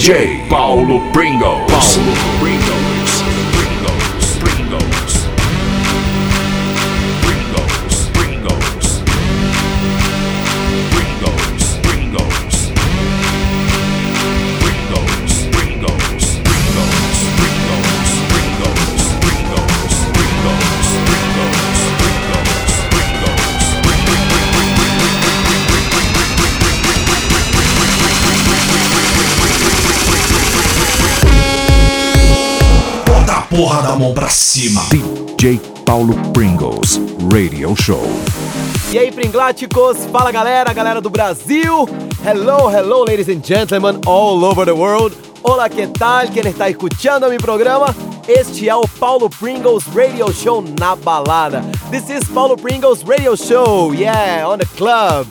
DJ Paulo Pringles. Paulo mão pra cima. DJ Paulo Pringles Radio Show. E aí, Pringláticos? Fala galera, galera do Brasil. Hello, hello, ladies and gentlemen all over the world. Olá, que tal? Quem está escutando mi programa? Este é o Paulo Pringles Radio Show na balada. This is Paulo Pringles Radio Show, yeah, on the club.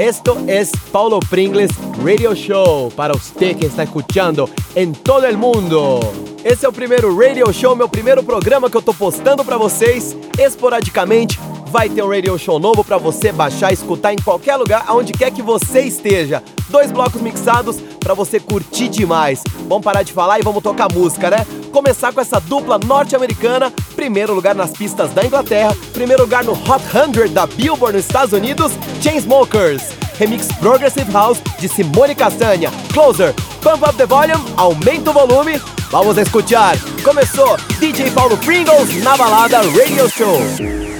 Esto es Paulo Pringles Radio Show para usted que está escuchando en todo el mundo. Esse é o primeiro radio show, meu primeiro programa que eu tô postando para vocês esporadicamente. Vai ter um radio show novo para você baixar, escutar em qualquer lugar, aonde quer que você esteja. Dois blocos mixados para você curtir demais. Vamos parar de falar e vamos tocar música, né? Começar com essa dupla norte-americana, primeiro lugar nas pistas da Inglaterra, primeiro lugar no Hot 100 da Billboard nos Estados Unidos, Chainsmokers. Remix Progressive House de Simone Castanha. Closer, pump up the volume, aumenta o volume Vamos escuchar. Começou DJ Paulo Pringles na balada Radio Show.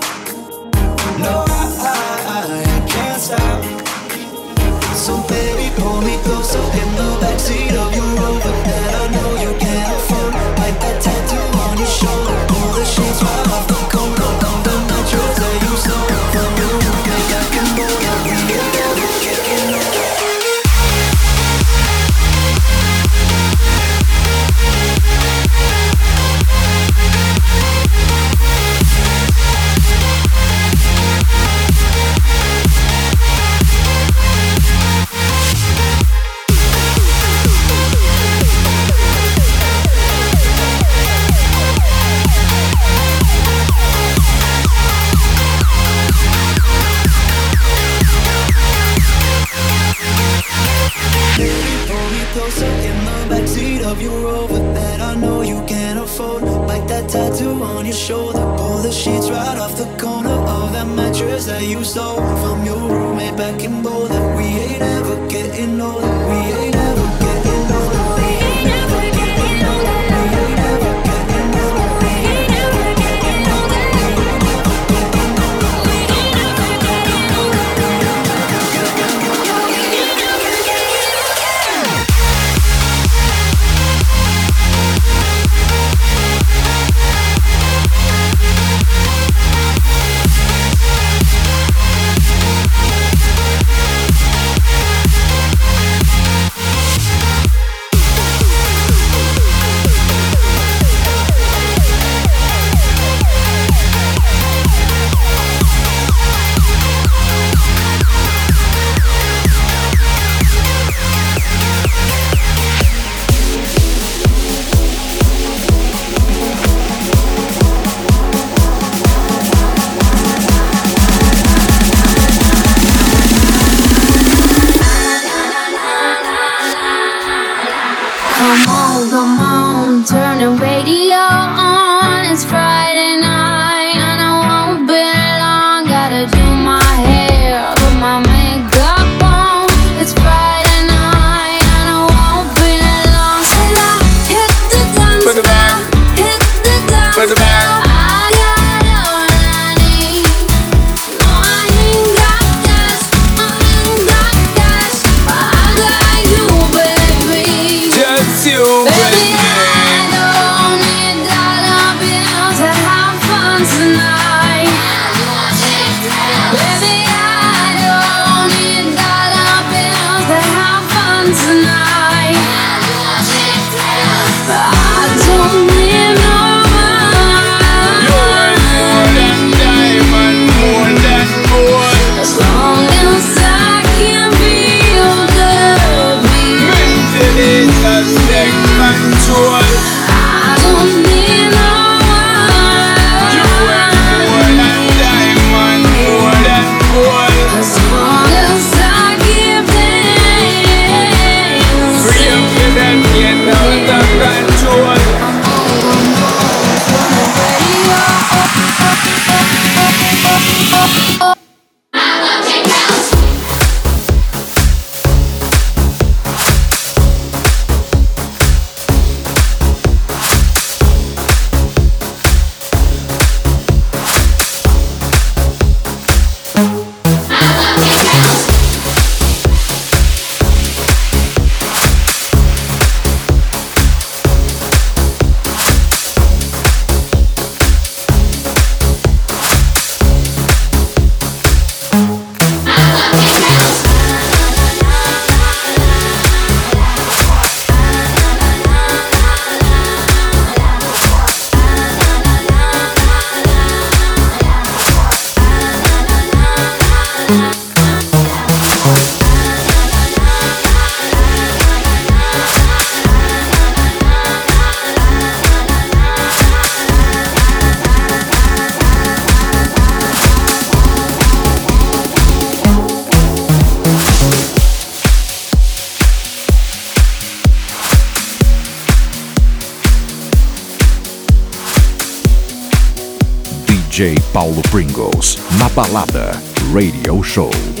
No, I, I, I can't stop. So baby, of your rover that I know you can't afford. Like that tattoo on your shoulder. Pull the sheets right off the corner of that mattress that you stole from your roommate back in Boulder. We ain't ever getting older. We ain't ever. Paulo Pringles, na balada Radio Show.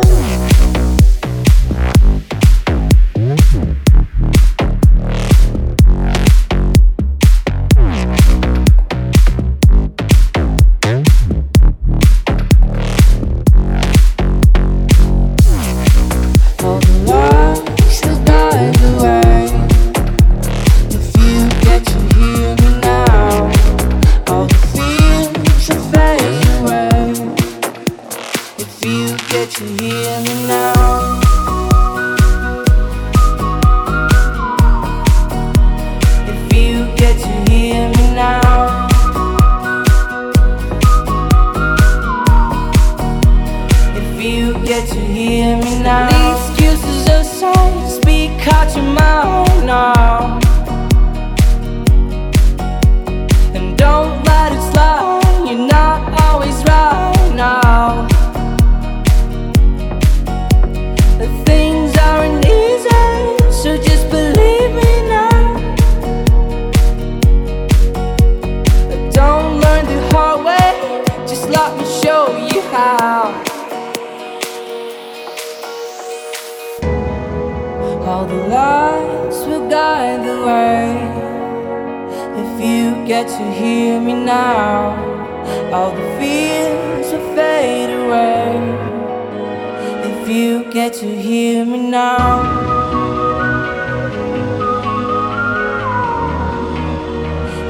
now.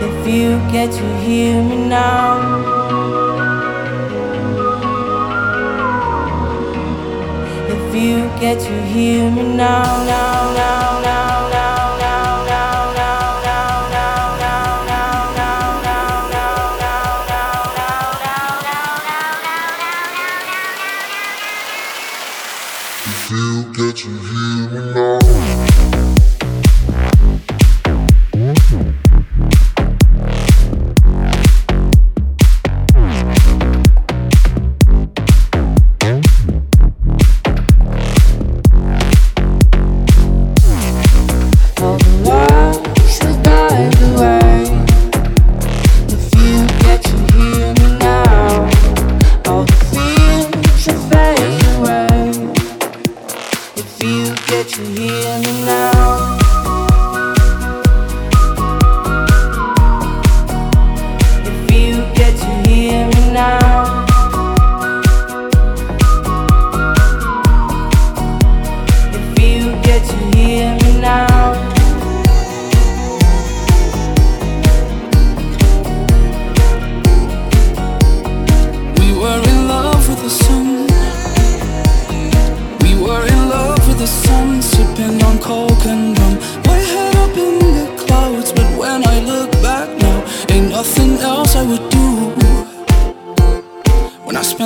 If you get to hear me now. If you get to hear me now, now, now.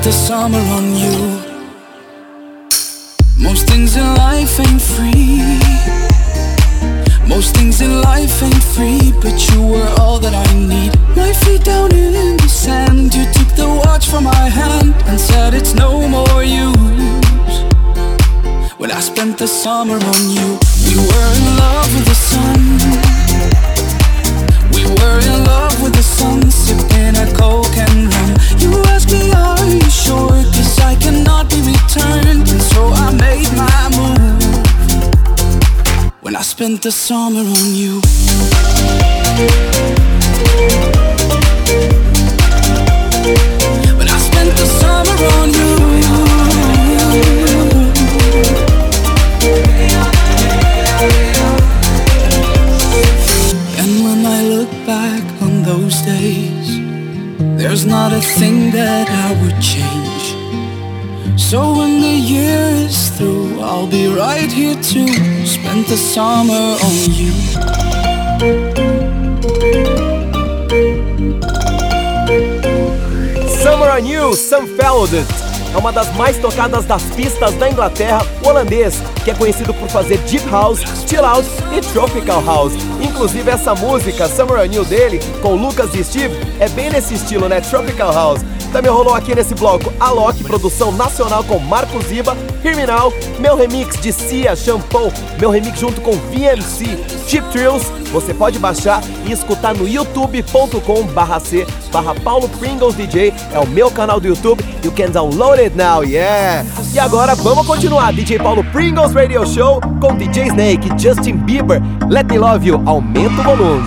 Spent the summer on you. Most things in life ain't free. Most things in life ain't free, but you were all that I need. My feet down in the sand, you took the watch from my hand and said it's no more use. When I spent the summer on you, we were in love with the sun. Spent the summer on you. When I spent the summer on you. There's not a thing that I would change. So when the year is through, I'll be right here to spend the summer on you. Summer on You, Sam Feldt. É uma das mais tocadas das pistas da Inglaterra, holandês, que é conhecido por fazer Deep House, Chill Out e Tropical House. Inclusive essa música, Summer You dele, com Lucas e Steve, é bem nesse estilo, né? Tropical House. Também rolou aqui nesse bloco Alok, produção nacional com Marcos Ziba, Now, meu remix de Cia Shampoo, meu remix junto com VMC, Chip Thrills, você pode baixar e escutar no youtube.com barra C barra Paulo Pringles DJ, é o meu canal do YouTube, you can download it now, yeah! E agora vamos continuar, DJ Paulo Pringles Radio Show com DJ Snake, Justin Bieber, Let Me Love You, aumenta o volume.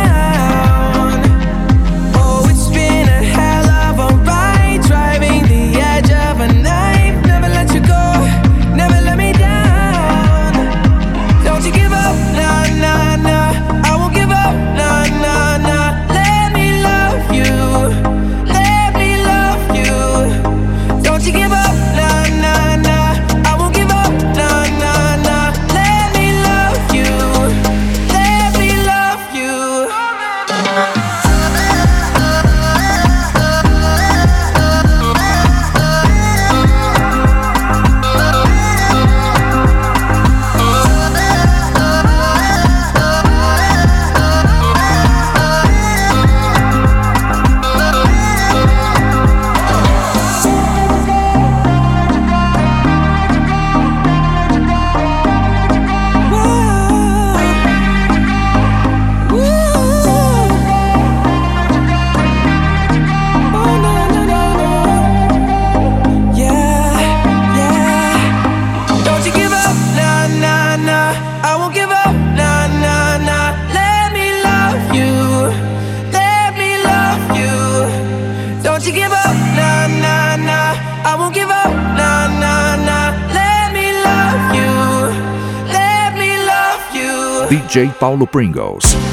DJ Paulo Pringles.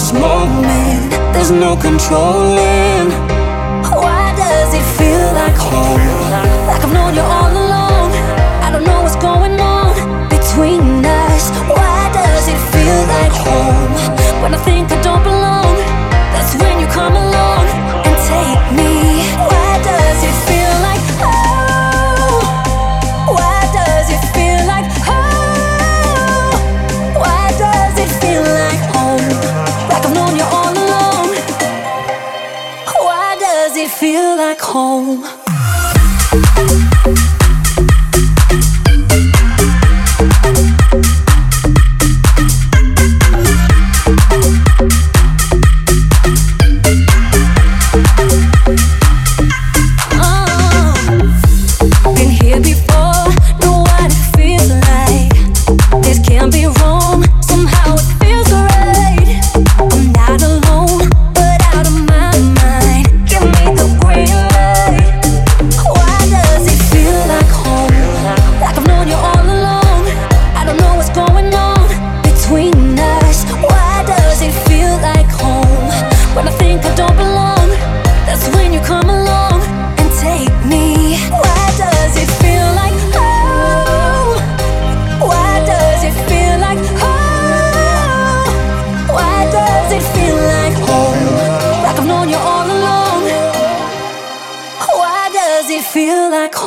this moment There's no controlling Why does it feel like home? Like I've known you all along I don't know what's going on between us Why does it feel like home? When I think I don't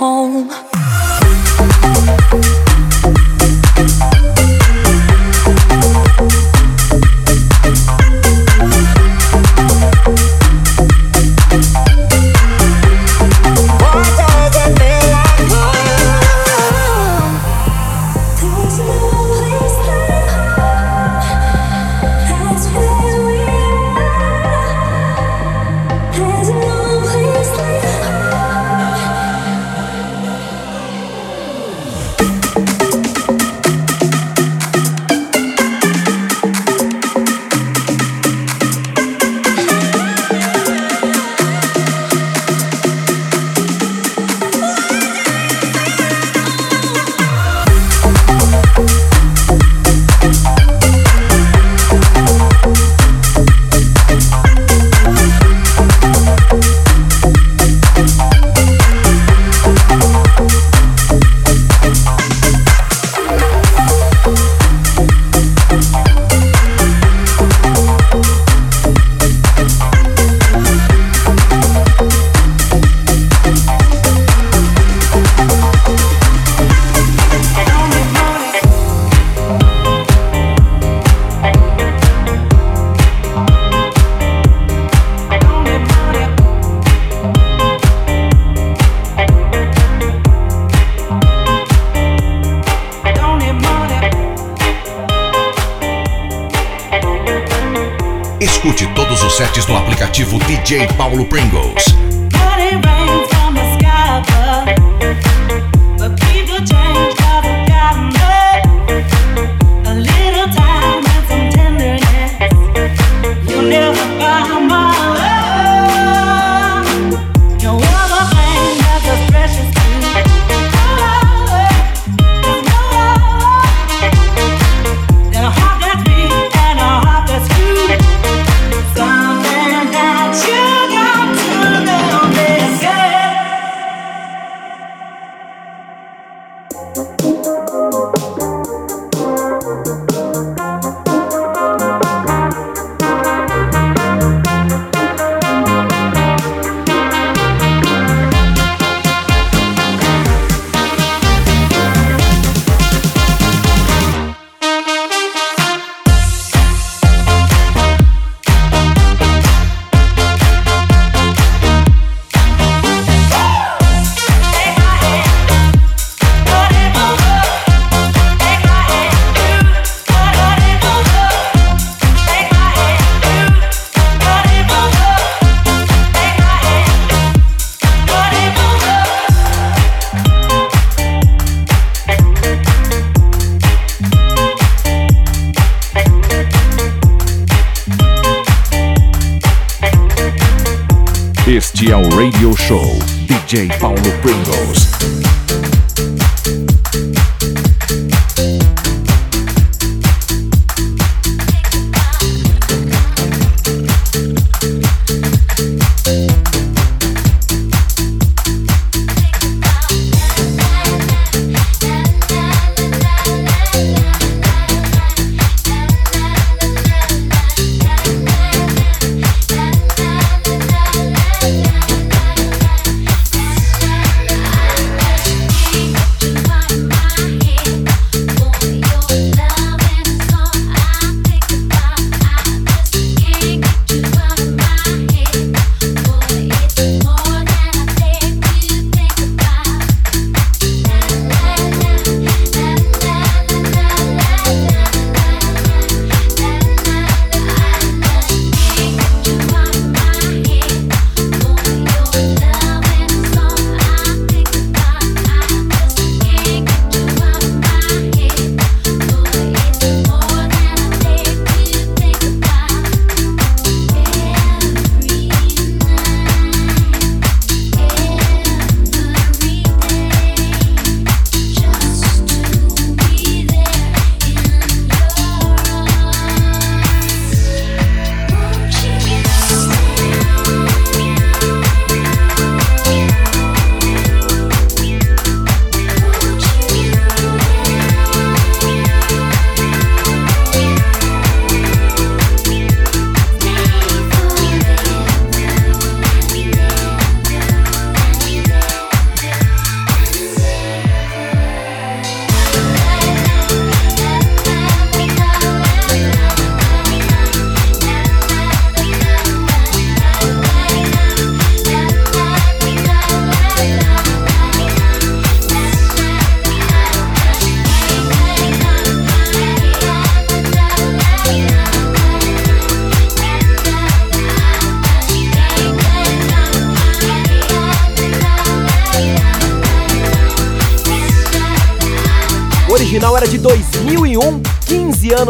home. Escute todos os sets no aplicativo DJ Paulo Pringles. O Radio Show DJ Paulo Pringles.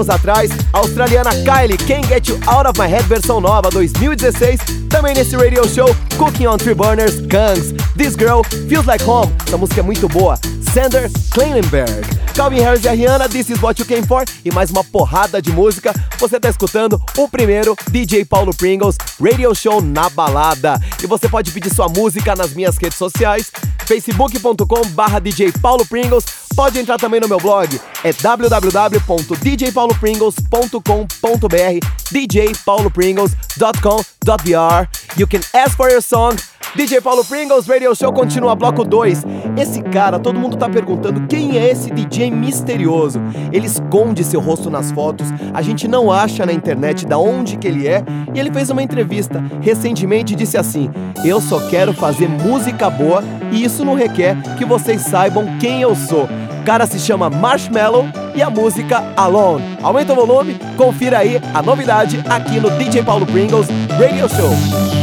Anos atrás. A australiana Kylie, Can't Get You Out of My Head, versão nova, 2016. Também nesse radio show, Cooking on Three Burners, Kangs, This Girl, Feels Like Home. Essa música é muito boa. Sander Kleinenberg. Calvin Harris e a Rihanna, This Is What You Came For. E mais uma porrada de música. Você tá escutando o primeiro DJ Paulo Pringles Radio Show na balada. E você pode pedir sua música nas minhas redes sociais, facebook.com barra DJ Paulo Pringles. Pode entrar também no meu blog, é www.djpaulopringles.com.br djpaulopringles.com.br You can ask for your song. DJ Paulo Pringles Radio Show continua bloco 2. Esse cara, todo mundo tá perguntando quem é esse DJ misterioso. Ele esconde seu rosto nas fotos, a gente não acha na internet da onde que ele é, e ele fez uma entrevista recentemente e disse assim: "Eu só quero fazer música boa e isso não requer que vocês saibam quem eu sou". Cara se chama Marshmallow e a música Alone. Aumenta o volume, confira aí a novidade aqui no DJ Paulo Pringles Radio Show.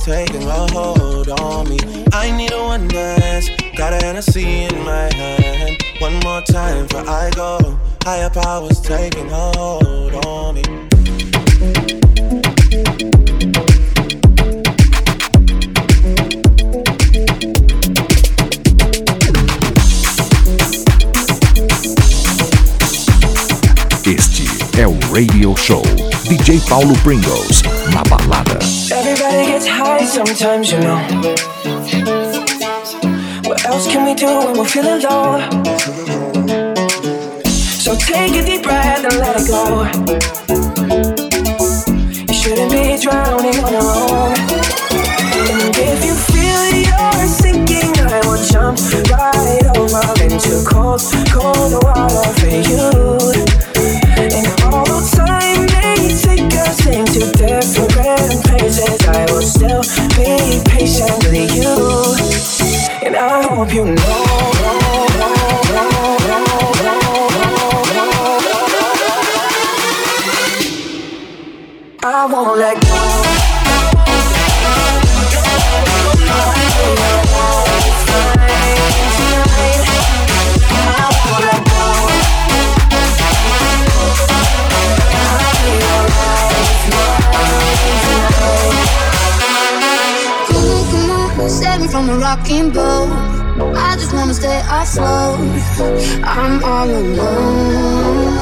Taking a hold on me. I need a one dance. Got a Hennessy in my hand. One more time before I go. Higher powers taking a hold on me. Este é o Radio Show. DJ Paulo Pringles, na balada. Sometimes, you know. What else can we do when we're feeling low? So take a deep breath and let it go. You shouldn't be drowning on your own. And if you feel you're sinking, I will jump right over into cold, cold water for you. know you know. I won't let go. from rocking boat I just wanna stay afloat. I'm all alone.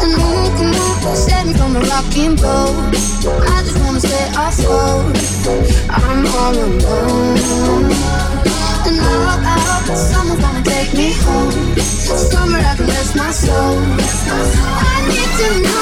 And on, come on, save me from a rocking boat. I just wanna stay afloat. I'm all alone. And I hope, I that someone's gonna take me home. Somewhere I can rest my soul. I need to know.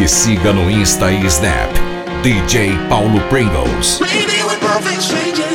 E siga no Insta e Snap, DJ Paulo Pringles. Maybe we're perfect strangers.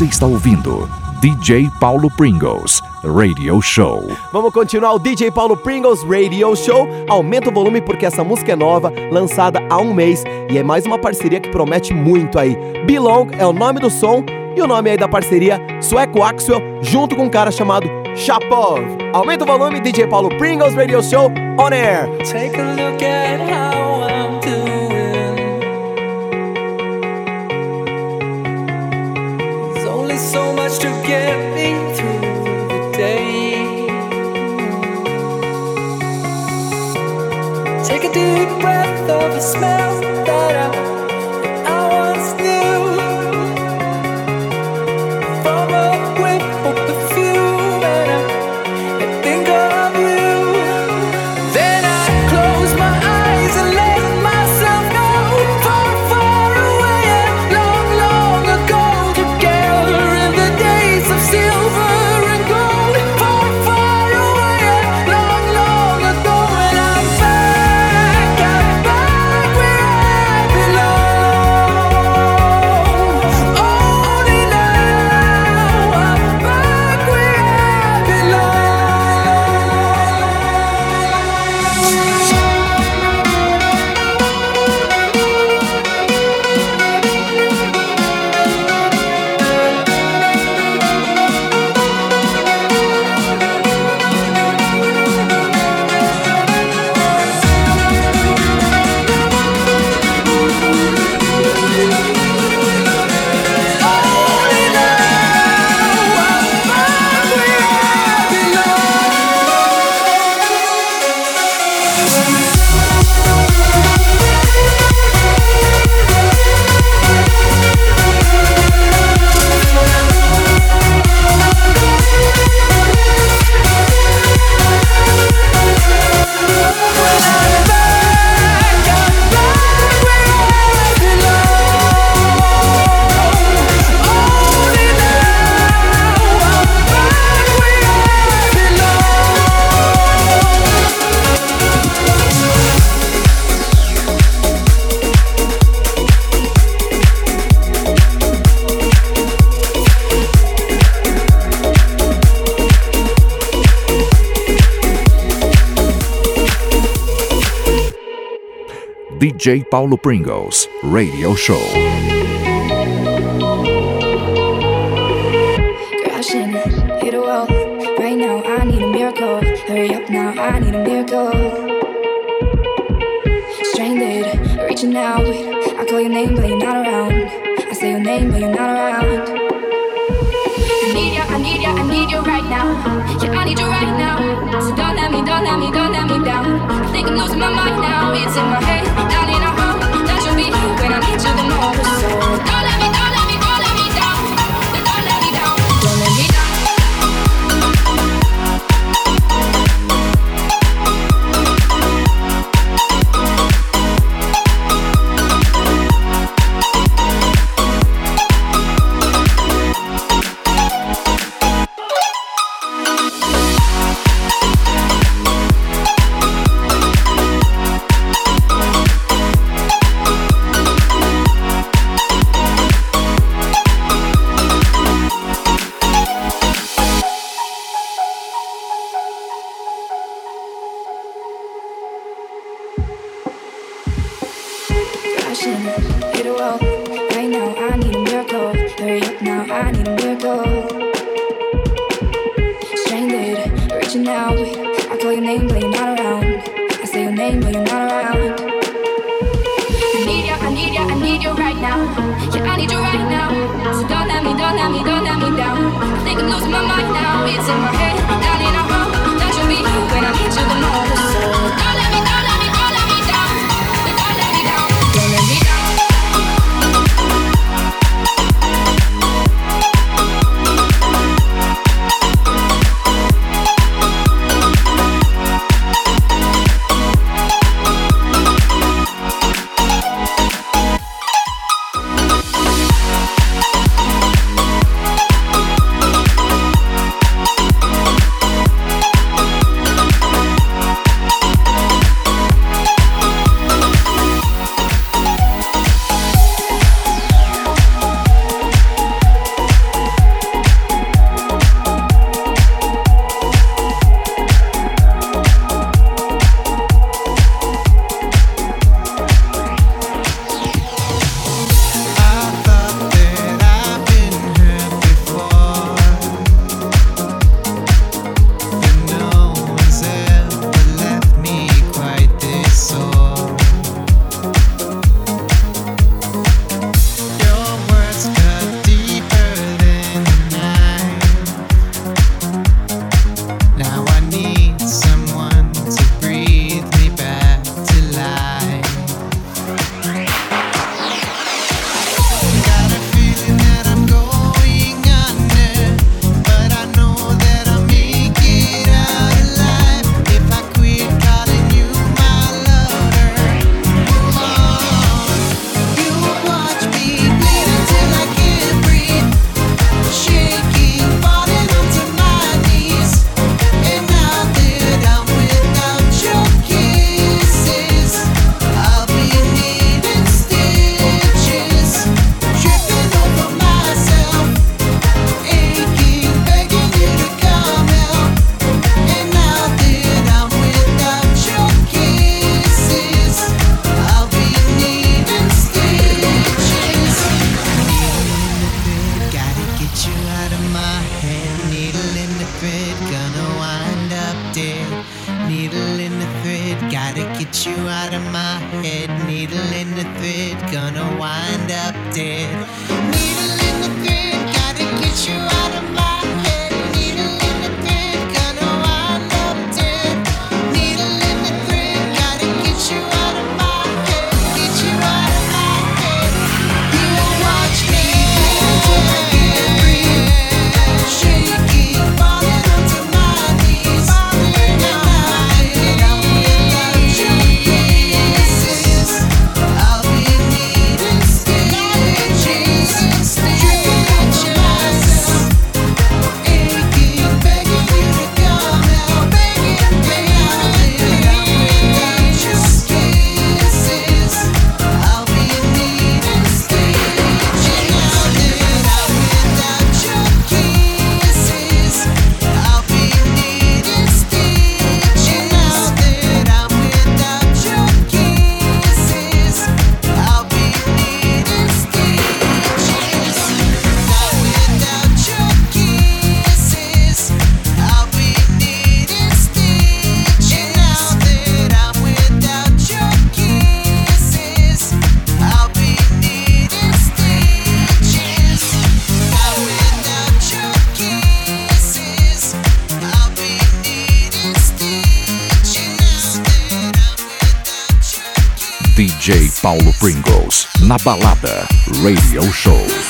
Você está ouvindo DJ Paulo Pringles Radio Show. Vamos continuar o DJ Paulo Pringles Radio Show. Aumenta o volume porque essa música é nova, lançada há um mês e é mais uma parceria que promete muito aí. Belong é o nome do som e o nome aí da parceria Sueco Axel junto com um cara chamado Chapov. Aumenta o volume, DJ Paulo Pringles Radio Show on air. Take a look at how I'm to get me through the day. Take a deep breath of the smell DJ Paulo Pringles Radio Show. Hurry up now, I need a miracle. Stranded, reaching out. I call your name, but you're not around. I say your name, but you're not around. Need ya, I need you right now. Yeah, I need you right now. So don't let me, don't let me, don't let me down. I think I'm losing my mind now. It's in my head, down in a hole. That you'll be here when I need you the most. So don't let me, don't I need Balada Radio Show.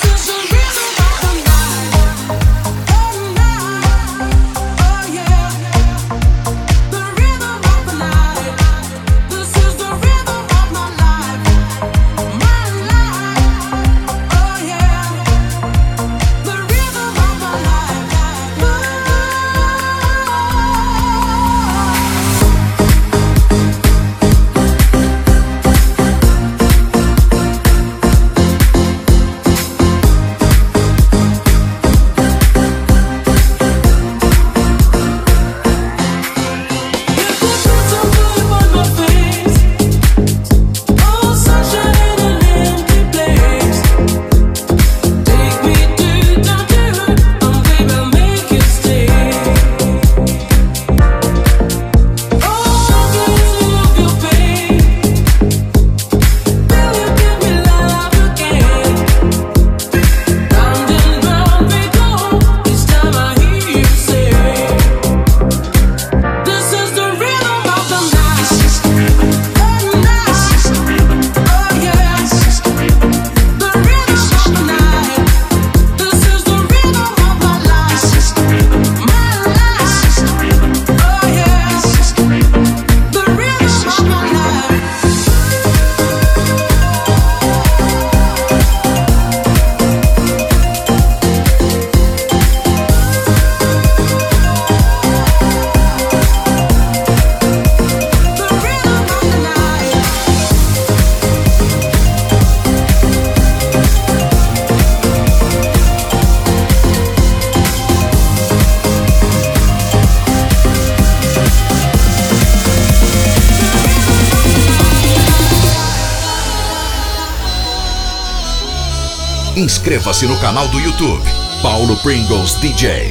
Inscreva-se no canal do YouTube Paulo Pringles DJ.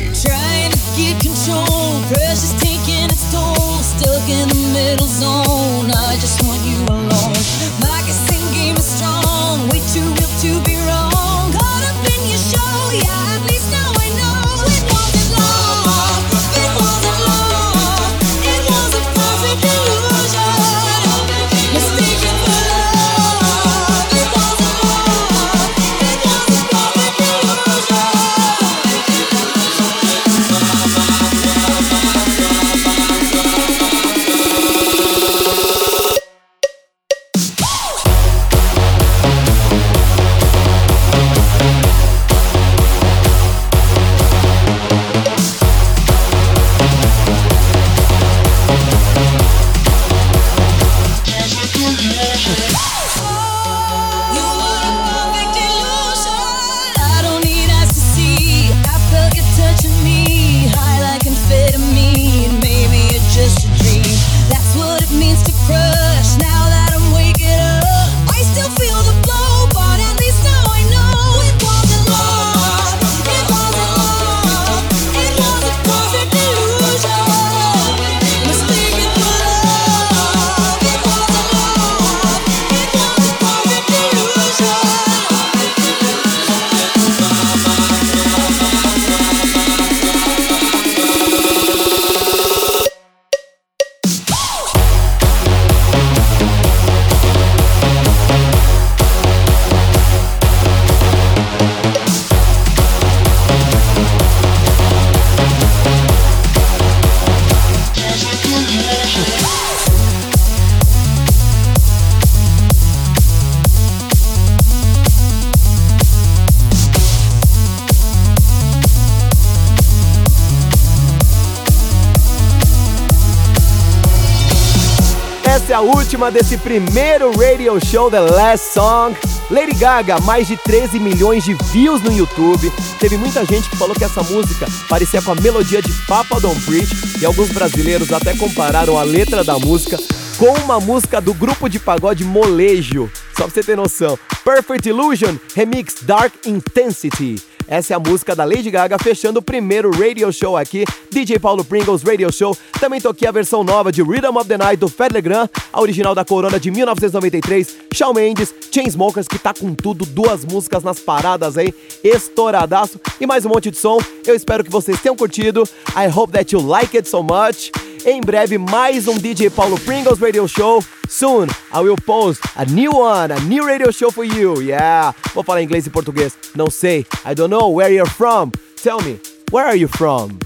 A última desse primeiro radio show The Last Song. Lady Gaga, mais de 13 milhões de views no YouTube. Teve muita gente que falou que essa música parecia com a melodia de Papa Don't Preach e alguns brasileiros até compararam a letra da música com uma música do grupo de pagode Molejo. Só pra você ter noção. Perfect Illusion Remix Dark Intensity. Essa é a música da Lady Gaga fechando o primeiro radio show aqui, DJ Paulo Pringles Radio Show. Também toquei a versão nova de Rhythm of the Night do Fed Legrand, a original da Corona de 1993, Shawn Mendes, Chainsmokers, que tá com tudo, duas músicas nas paradas aí, estouradaço e mais um monte de som. Eu espero que vocês tenham curtido. I hope that you like it so much. Em breve, mais um DJ Paulo Pringles Radio Show. Soon, I will post a new one, a new radio show for you. Yeah. Vou falar inglês e português. Não sei. I don't know where you're from. Tell me, where are you from?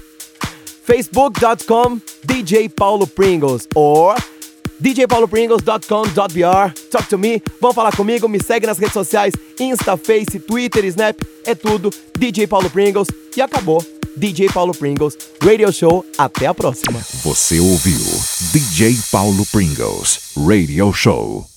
Facebook.com DJ Paulo Pringles or djpaulopringles.com.br Talk to me, vão falar comigo, me segue nas redes sociais, Insta, Face, Twitter, Snap, é tudo DJ Paulo Pringles e acabou. DJ Paulo Pringles, Radio Show, até a próxima. Você ouviu DJ Paulo Pringles Radio Show.